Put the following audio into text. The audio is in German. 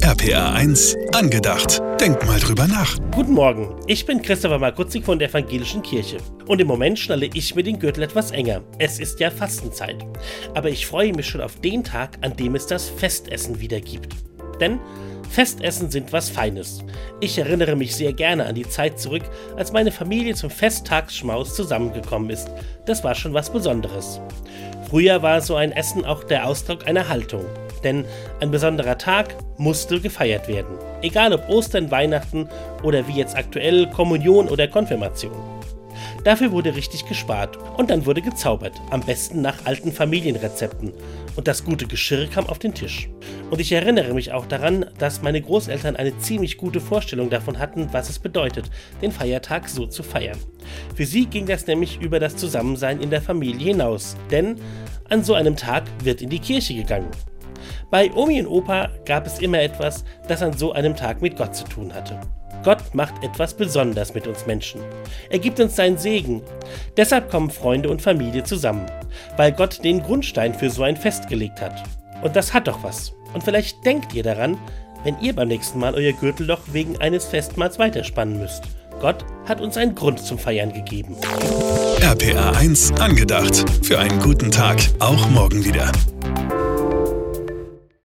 RPA 1, angedacht. Denk mal drüber nach. Guten Morgen, ich bin Christopher Markutzik von der Evangelischen Kirche. Und im Moment schnalle ich mir den Gürtel etwas enger. Es ist ja Fastenzeit. Aber ich freue mich schon auf den Tag, an dem es das Festessen wieder gibt. Denn Festessen sind was Feines. Ich erinnere mich sehr gerne an die Zeit zurück, als meine Familie zum Festtagsschmaus zusammengekommen ist. Das war schon was Besonderes. Früher war so ein Essen auch der Ausdruck einer Haltung. Denn ein besonderer Tag musste gefeiert werden. Egal ob Ostern, Weihnachten oder wie jetzt aktuell Kommunion oder Konfirmation. Dafür wurde richtig gespart und dann wurde gezaubert, am besten nach alten Familienrezepten. Und das gute Geschirr kam auf den Tisch. Und ich erinnere mich auch daran, dass meine Großeltern eine ziemlich gute Vorstellung davon hatten, was es bedeutet, den Feiertag so zu feiern. Für sie ging das nämlich über das Zusammensein in der Familie hinaus, denn an so einem Tag wird in die Kirche gegangen. Bei Omi und Opa gab es immer etwas, das an so einem Tag mit Gott zu tun hatte. Gott macht etwas besonders mit uns Menschen. Er gibt uns seinen Segen. Deshalb kommen Freunde und Familie zusammen, weil Gott den Grundstein für so ein Fest gelegt hat. Und das hat doch was. Und vielleicht denkt ihr daran, wenn ihr beim nächsten Mal euer Gürtelloch wegen eines Festmahls weiterspannen müsst. Gott hat uns einen Grund zum Feiern gegeben. RPA 1, angedacht. Für einen guten Tag. Auch morgen wieder.